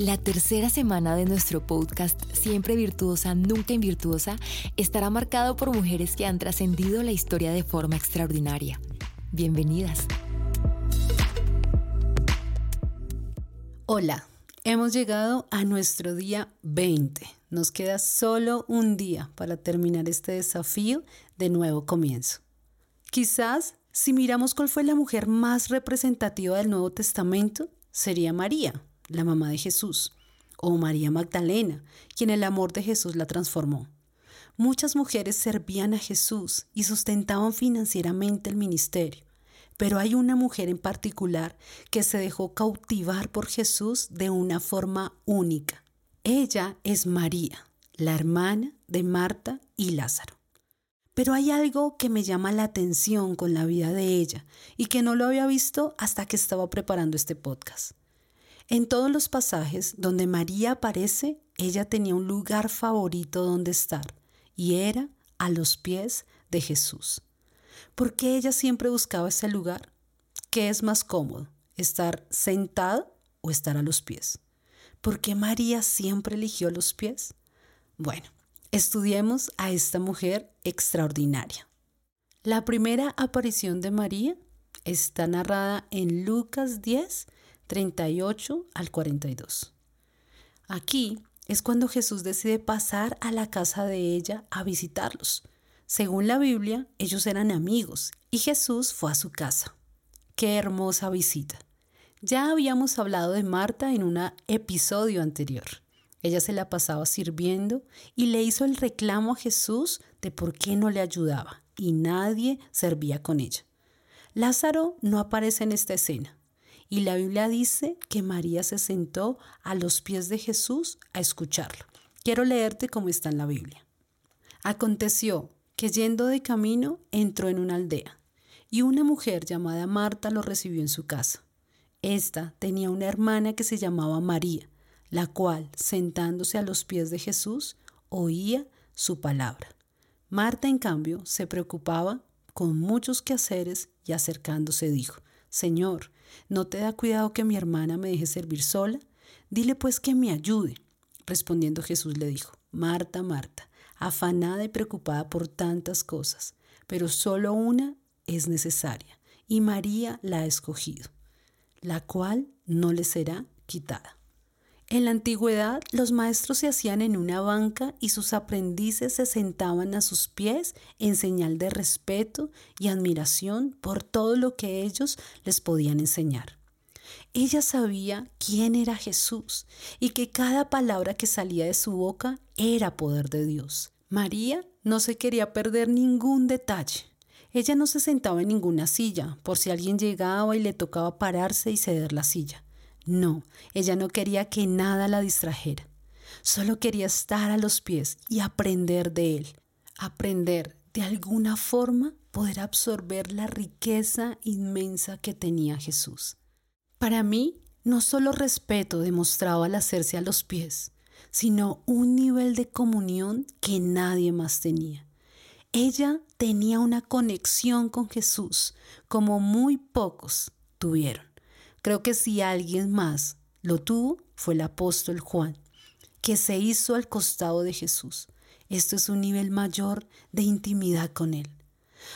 La tercera semana de nuestro podcast, Siempre Virtuosa, Nunca Invirtuosa, estará marcado por mujeres que han trascendido la historia de forma extraordinaria. Bienvenidas. Hola, hemos llegado a nuestro día 20. Nos queda solo un día para terminar este desafío de nuevo comienzo. Quizás, si miramos cuál fue la mujer más representativa del Nuevo Testamento, sería María la mamá de Jesús, o María Magdalena, quien el amor de Jesús la transformó. Muchas mujeres servían a Jesús y sustentaban financieramente el ministerio, pero hay una mujer en particular que se dejó cautivar por Jesús de una forma única. Ella es María, la hermana de Marta y Lázaro. Pero hay algo que me llama la atención con la vida de ella y que no lo había visto hasta que estaba preparando este podcast. En todos los pasajes donde María aparece, ella tenía un lugar favorito donde estar, y era a los pies de Jesús. ¿Por qué ella siempre buscaba ese lugar? ¿Qué es más cómodo, estar sentada o estar a los pies? ¿Por qué María siempre eligió los pies? Bueno, estudiemos a esta mujer extraordinaria. La primera aparición de María está narrada en Lucas 10, 38 al 42. Aquí es cuando Jesús decide pasar a la casa de ella a visitarlos. Según la Biblia, ellos eran amigos y Jesús fue a su casa. Qué hermosa visita. Ya habíamos hablado de Marta en un episodio anterior. Ella se la pasaba sirviendo y le hizo el reclamo a Jesús de por qué no le ayudaba y nadie servía con ella. Lázaro no aparece en esta escena, y la Biblia dice que María se sentó a los pies de Jesús a escucharlo. Quiero leerte cómo está en la Biblia. Aconteció que yendo de camino entró en una aldea y una mujer llamada Marta lo recibió en su casa. Esta tenía una hermana que se llamaba María, la cual, sentándose a los pies de Jesús, oía su palabra. Marta, en cambio, se preocupaba con muchos quehaceres y acercándose dijo, Señor, ¿no te da cuidado que mi hermana me deje servir sola? Dile pues que me ayude. Respondiendo Jesús le dijo, Marta, Marta, afanada y preocupada por tantas cosas, pero solo una es necesaria, y María la ha escogido, la cual no le será quitada. En la antigüedad los maestros se hacían en una banca y sus aprendices se sentaban a sus pies en señal de respeto y admiración por todo lo que ellos les podían enseñar. Ella sabía quién era Jesús y que cada palabra que salía de su boca era poder de Dios. María no se quería perder ningún detalle. Ella no se sentaba en ninguna silla por si alguien llegaba y le tocaba pararse y ceder la silla. No, ella no quería que nada la distrajera. Solo quería estar a los pies y aprender de él. Aprender de alguna forma poder absorber la riqueza inmensa que tenía Jesús. Para mí, no solo respeto demostraba al hacerse a los pies, sino un nivel de comunión que nadie más tenía. Ella tenía una conexión con Jesús como muy pocos tuvieron. Creo que si alguien más lo tuvo fue el apóstol Juan, que se hizo al costado de Jesús. Esto es un nivel mayor de intimidad con Él.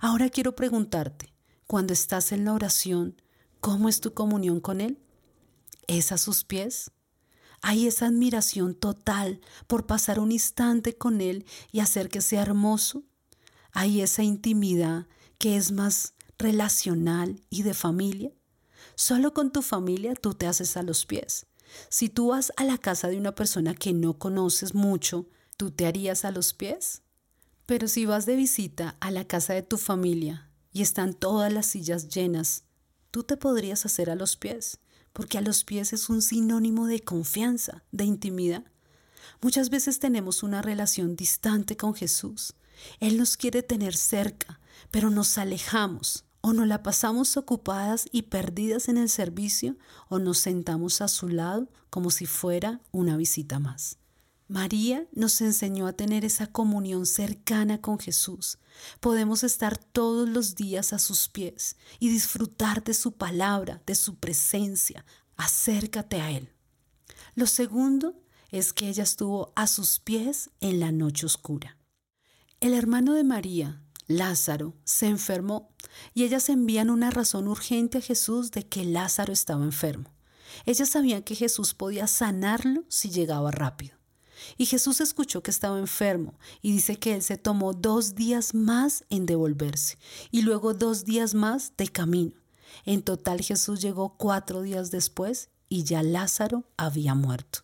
Ahora quiero preguntarte, cuando estás en la oración, ¿cómo es tu comunión con Él? ¿Es a sus pies? Hay esa admiración total por pasar un instante con Él y hacer que sea hermoso. Hay esa intimidad que es más relacional y de familia. Solo con tu familia tú te haces a los pies. Si tú vas a la casa de una persona que no conoces mucho, ¿tú te harías a los pies? Pero si vas de visita a la casa de tu familia y están todas las sillas llenas, tú te podrías hacer a los pies, porque a los pies es un sinónimo de confianza, de intimidad. Muchas veces tenemos una relación distante con Jesús. Él nos quiere tener cerca, pero nos alejamos o nos la pasamos ocupadas y perdidas en el servicio o nos sentamos a su lado como si fuera una visita más. María nos enseñó a tener esa comunión cercana con Jesús. Podemos estar todos los días a sus pies y disfrutar de su palabra, de su presencia. Acércate a Él. Lo segundo es que ella estuvo a sus pies en la noche oscura. El hermano de María, Lázaro, se enfermó y ellas envían una razón urgente a Jesús de que Lázaro estaba enfermo. Ellas sabían que Jesús podía sanarlo si llegaba rápido. Y Jesús escuchó que estaba enfermo y dice que él se tomó dos días más en devolverse y luego dos días más de camino. En total Jesús llegó cuatro días después y ya Lázaro había muerto.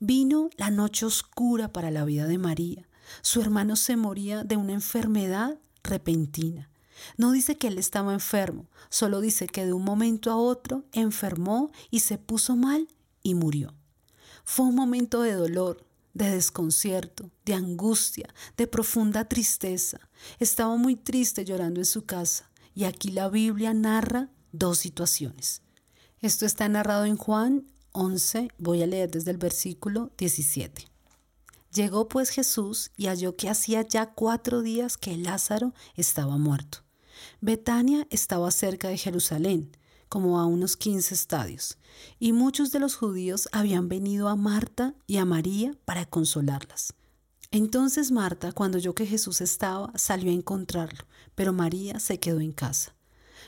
Vino la noche oscura para la vida de María. Su hermano se moría de una enfermedad repentina. No dice que él estaba enfermo, solo dice que de un momento a otro enfermó y se puso mal y murió. Fue un momento de dolor, de desconcierto, de angustia, de profunda tristeza. Estaba muy triste llorando en su casa y aquí la Biblia narra dos situaciones. Esto está narrado en Juan 11, voy a leer desde el versículo 17. Llegó pues Jesús y halló que hacía ya cuatro días que Lázaro estaba muerto. Betania estaba cerca de Jerusalén, como a unos 15 estadios, y muchos de los judíos habían venido a Marta y a María para consolarlas. Entonces Marta, cuando oyó que Jesús estaba, salió a encontrarlo, pero María se quedó en casa.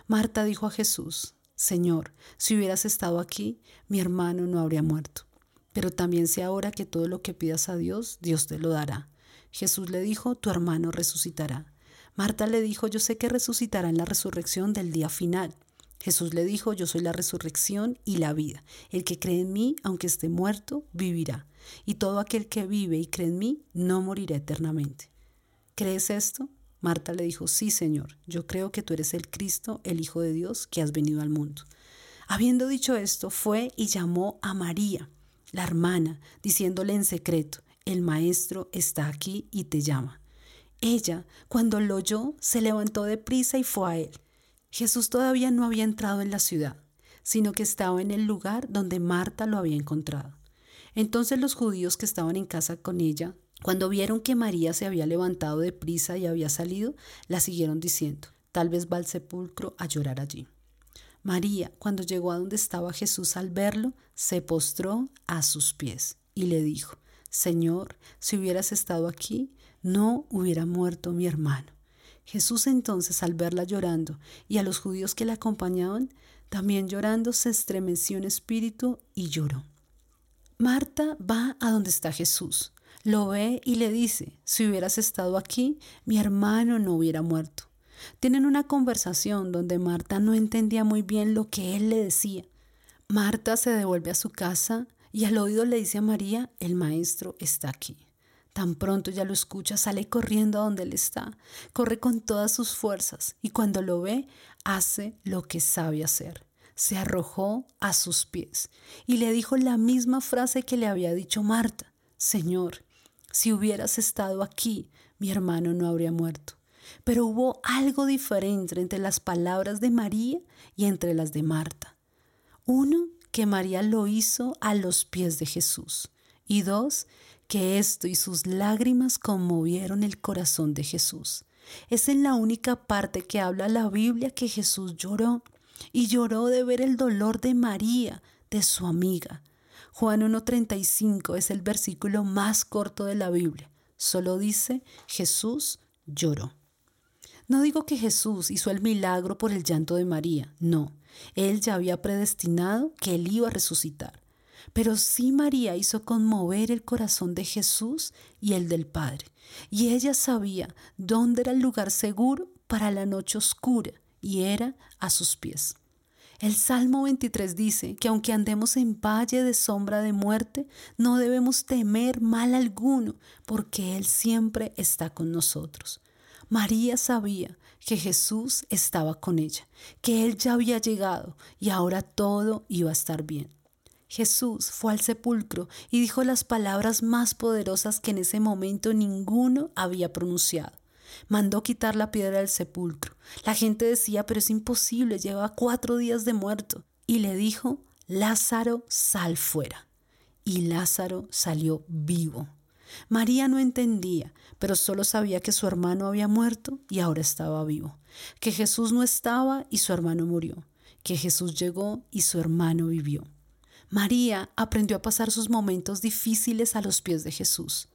Marta dijo a Jesús, Señor, si hubieras estado aquí, mi hermano no habría muerto. Pero también sé ahora que todo lo que pidas a Dios, Dios te lo dará. Jesús le dijo, tu hermano resucitará. Marta le dijo, yo sé que resucitará en la resurrección del día final. Jesús le dijo, yo soy la resurrección y la vida. El que cree en mí, aunque esté muerto, vivirá. Y todo aquel que vive y cree en mí, no morirá eternamente. ¿Crees esto? Marta le dijo, sí, Señor, yo creo que tú eres el Cristo, el Hijo de Dios, que has venido al mundo. Habiendo dicho esto, fue y llamó a María, la hermana, diciéndole en secreto, el Maestro está aquí y te llama. Ella, cuando lo oyó, se levantó de prisa y fue a él. Jesús todavía no había entrado en la ciudad, sino que estaba en el lugar donde Marta lo había encontrado. Entonces los judíos que estaban en casa con ella, cuando vieron que María se había levantado de prisa y había salido, la siguieron diciendo, tal vez va al sepulcro a llorar allí. María, cuando llegó a donde estaba Jesús al verlo, se postró a sus pies y le dijo, Señor, si hubieras estado aquí, no hubiera muerto mi hermano. Jesús entonces, al verla llorando y a los judíos que la acompañaban, también llorando, se estremeció en espíritu y lloró. Marta va a donde está Jesús, lo ve y le dice, si hubieras estado aquí, mi hermano no hubiera muerto. Tienen una conversación donde Marta no entendía muy bien lo que él le decía. Marta se devuelve a su casa y al oído le dice a María, el maestro está aquí. Tan pronto ya lo escucha, sale corriendo a donde él está, corre con todas sus fuerzas y cuando lo ve, hace lo que sabe hacer. Se arrojó a sus pies y le dijo la misma frase que le había dicho Marta, Señor, si hubieras estado aquí, mi hermano no habría muerto. Pero hubo algo diferente entre las palabras de María y entre las de Marta. Uno, que María lo hizo a los pies de Jesús. Y dos, que esto y sus lágrimas conmovieron el corazón de Jesús. Es en la única parte que habla la Biblia que Jesús lloró, y lloró de ver el dolor de María, de su amiga. Juan 1.35 es el versículo más corto de la Biblia. Solo dice, Jesús lloró. No digo que Jesús hizo el milagro por el llanto de María, no. Él ya había predestinado que él iba a resucitar. Pero sí María hizo conmover el corazón de Jesús y el del Padre. Y ella sabía dónde era el lugar seguro para la noche oscura, y era a sus pies. El Salmo 23 dice que aunque andemos en valle de sombra de muerte, no debemos temer mal alguno, porque Él siempre está con nosotros. María sabía que Jesús estaba con ella, que Él ya había llegado y ahora todo iba a estar bien. Jesús fue al sepulcro y dijo las palabras más poderosas que en ese momento ninguno había pronunciado. Mandó quitar la piedra del sepulcro. La gente decía, pero es imposible, lleva cuatro días de muerto. Y le dijo, Lázaro, sal fuera. Y Lázaro salió vivo. María no entendía, pero solo sabía que su hermano había muerto y ahora estaba vivo, que Jesús no estaba y su hermano murió, que Jesús llegó y su hermano vivió. María aprendió a pasar sus momentos difíciles a los pies de Jesús.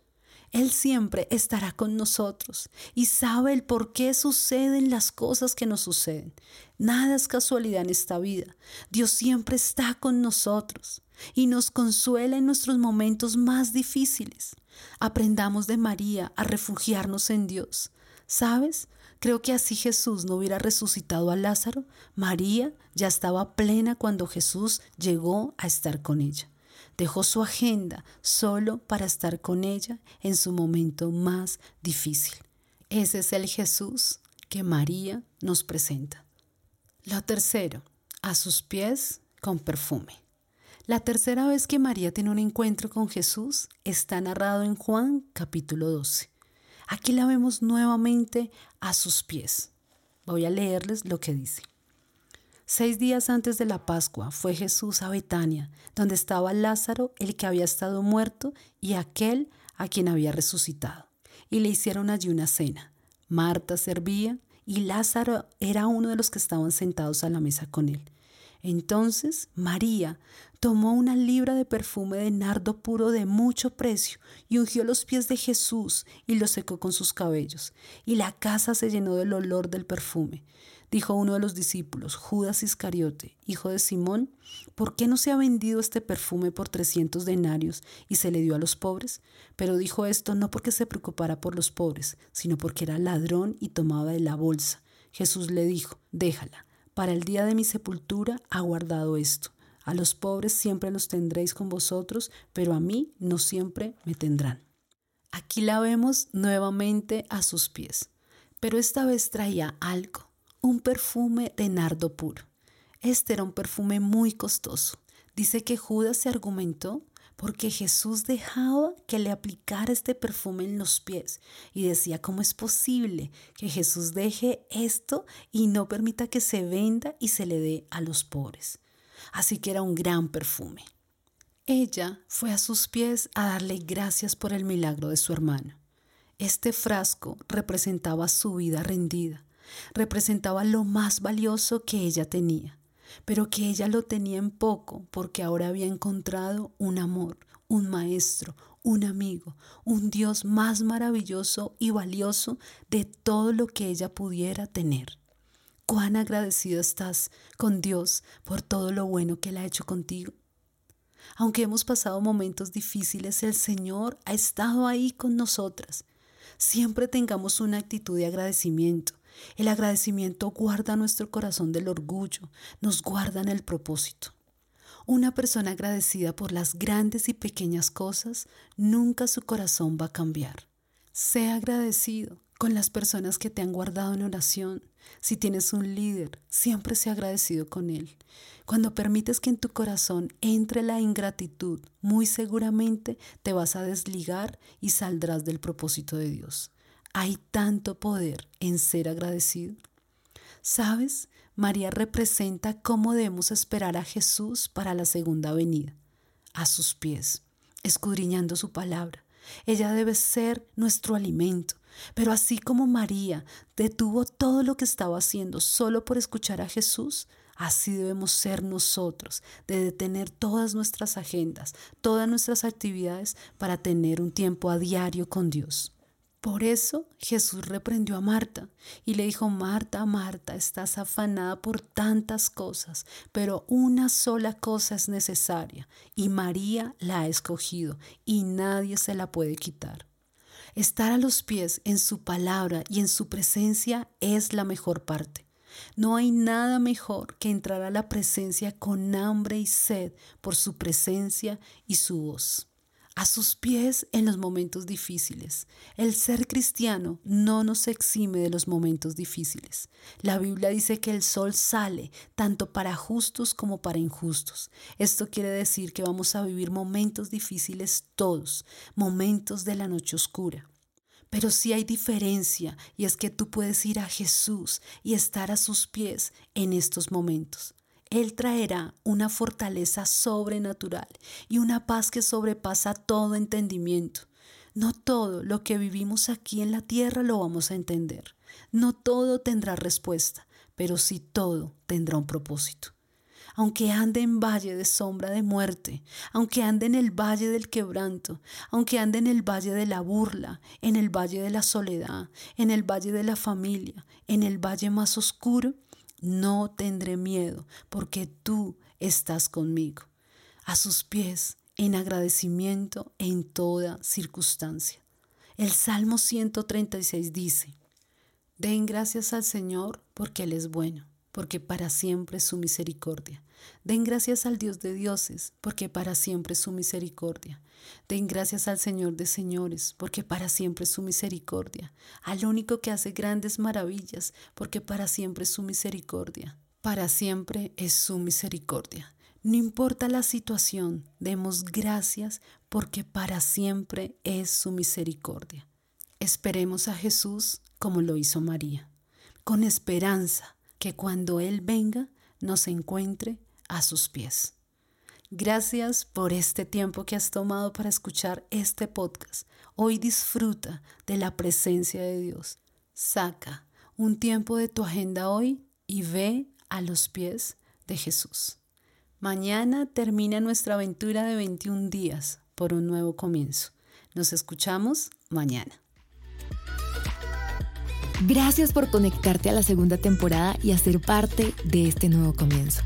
Él siempre estará con nosotros y sabe el por qué suceden las cosas que nos suceden. Nada es casualidad en esta vida. Dios siempre está con nosotros y nos consuela en nuestros momentos más difíciles. Aprendamos de María a refugiarnos en Dios. ¿Sabes? Creo que así Jesús no hubiera resucitado a Lázaro. María ya estaba plena cuando Jesús llegó a estar con ella. Dejó su agenda solo para estar con ella en su momento más difícil. Ese es el Jesús que María nos presenta. Lo tercero, a sus pies con perfume. La tercera vez que María tiene un encuentro con Jesús está narrado en Juan capítulo 12. Aquí la vemos nuevamente a sus pies. Voy a leerles lo que dice. Seis días antes de la Pascua fue Jesús a Betania, donde estaba Lázaro, el que había estado muerto, y aquel a quien había resucitado. Y le hicieron allí una cena. Marta servía y Lázaro era uno de los que estaban sentados a la mesa con él. Entonces María tomó una libra de perfume de nardo puro de mucho precio y ungió los pies de Jesús y los secó con sus cabellos. Y la casa se llenó del olor del perfume. Dijo uno de los discípulos, Judas Iscariote, hijo de Simón, ¿por qué no se ha vendido este perfume por trescientos denarios y se le dio a los pobres? Pero dijo esto no porque se preocupara por los pobres, sino porque era ladrón y tomaba de la bolsa. Jesús le dijo, déjala, para el día de mi sepultura ha guardado esto. A los pobres siempre los tendréis con vosotros, pero a mí no siempre me tendrán. Aquí la vemos nuevamente a sus pies, pero esta vez traía algo un perfume de nardo puro. Este era un perfume muy costoso. Dice que Judas se argumentó porque Jesús dejaba que le aplicara este perfume en los pies y decía, ¿cómo es posible que Jesús deje esto y no permita que se venda y se le dé a los pobres? Así que era un gran perfume. Ella fue a sus pies a darle gracias por el milagro de su hermano. Este frasco representaba su vida rendida, representaba lo más valioso que ella tenía, pero que ella lo tenía en poco porque ahora había encontrado un amor, un maestro, un amigo, un Dios más maravilloso y valioso de todo lo que ella pudiera tener. ¿Cuán agradecido estás con Dios por todo lo bueno que Él ha hecho contigo? Aunque hemos pasado momentos difíciles, el Señor ha estado ahí con nosotras. Siempre tengamos una actitud de agradecimiento, el agradecimiento guarda nuestro corazón del orgullo, nos guarda en el propósito. Una persona agradecida por las grandes y pequeñas cosas, nunca su corazón va a cambiar. Sea agradecido con las personas que te han guardado en oración. Si tienes un líder, siempre sea agradecido con él. Cuando permites que en tu corazón entre la ingratitud, muy seguramente te vas a desligar y saldrás del propósito de Dios. Hay tanto poder en ser agradecido. ¿Sabes? María representa cómo debemos esperar a Jesús para la segunda venida, a sus pies, escudriñando su palabra. Ella debe ser nuestro alimento, pero así como María detuvo todo lo que estaba haciendo solo por escuchar a Jesús, así debemos ser nosotros, de detener todas nuestras agendas, todas nuestras actividades para tener un tiempo a diario con Dios. Por eso Jesús reprendió a Marta y le dijo, Marta, Marta, estás afanada por tantas cosas, pero una sola cosa es necesaria y María la ha escogido y nadie se la puede quitar. Estar a los pies en su palabra y en su presencia es la mejor parte. No hay nada mejor que entrar a la presencia con hambre y sed por su presencia y su voz a sus pies en los momentos difíciles. El ser cristiano no nos exime de los momentos difíciles. La Biblia dice que el sol sale tanto para justos como para injustos. Esto quiere decir que vamos a vivir momentos difíciles todos, momentos de la noche oscura. Pero sí hay diferencia y es que tú puedes ir a Jesús y estar a sus pies en estos momentos. Él traerá una fortaleza sobrenatural y una paz que sobrepasa todo entendimiento. No todo lo que vivimos aquí en la tierra lo vamos a entender. No todo tendrá respuesta, pero sí todo tendrá un propósito. aunque ande en valle de sombra de muerte, aunque ande en el valle del quebranto, aunque ande en el valle de la burla, en el valle de la soledad, en el valle de la familia, en el valle más oscuro, no tendré miedo, porque tú estás conmigo. A sus pies, en agradecimiento en toda circunstancia. El Salmo 136 dice, Den gracias al Señor porque Él es bueno, porque para siempre es su misericordia. Den gracias al Dios de dioses, porque para siempre es su misericordia. Den gracias al Señor de señores, porque para siempre es su misericordia. Al único que hace grandes maravillas, porque para siempre es su misericordia. Para siempre es su misericordia. No importa la situación, demos gracias porque para siempre es su misericordia. Esperemos a Jesús como lo hizo María, con esperanza que cuando Él venga nos encuentre a sus pies. Gracias por este tiempo que has tomado para escuchar este podcast. Hoy disfruta de la presencia de Dios. Saca un tiempo de tu agenda hoy y ve a los pies de Jesús. Mañana termina nuestra aventura de 21 días por un nuevo comienzo. Nos escuchamos mañana. Gracias por conectarte a la segunda temporada y hacer parte de este nuevo comienzo.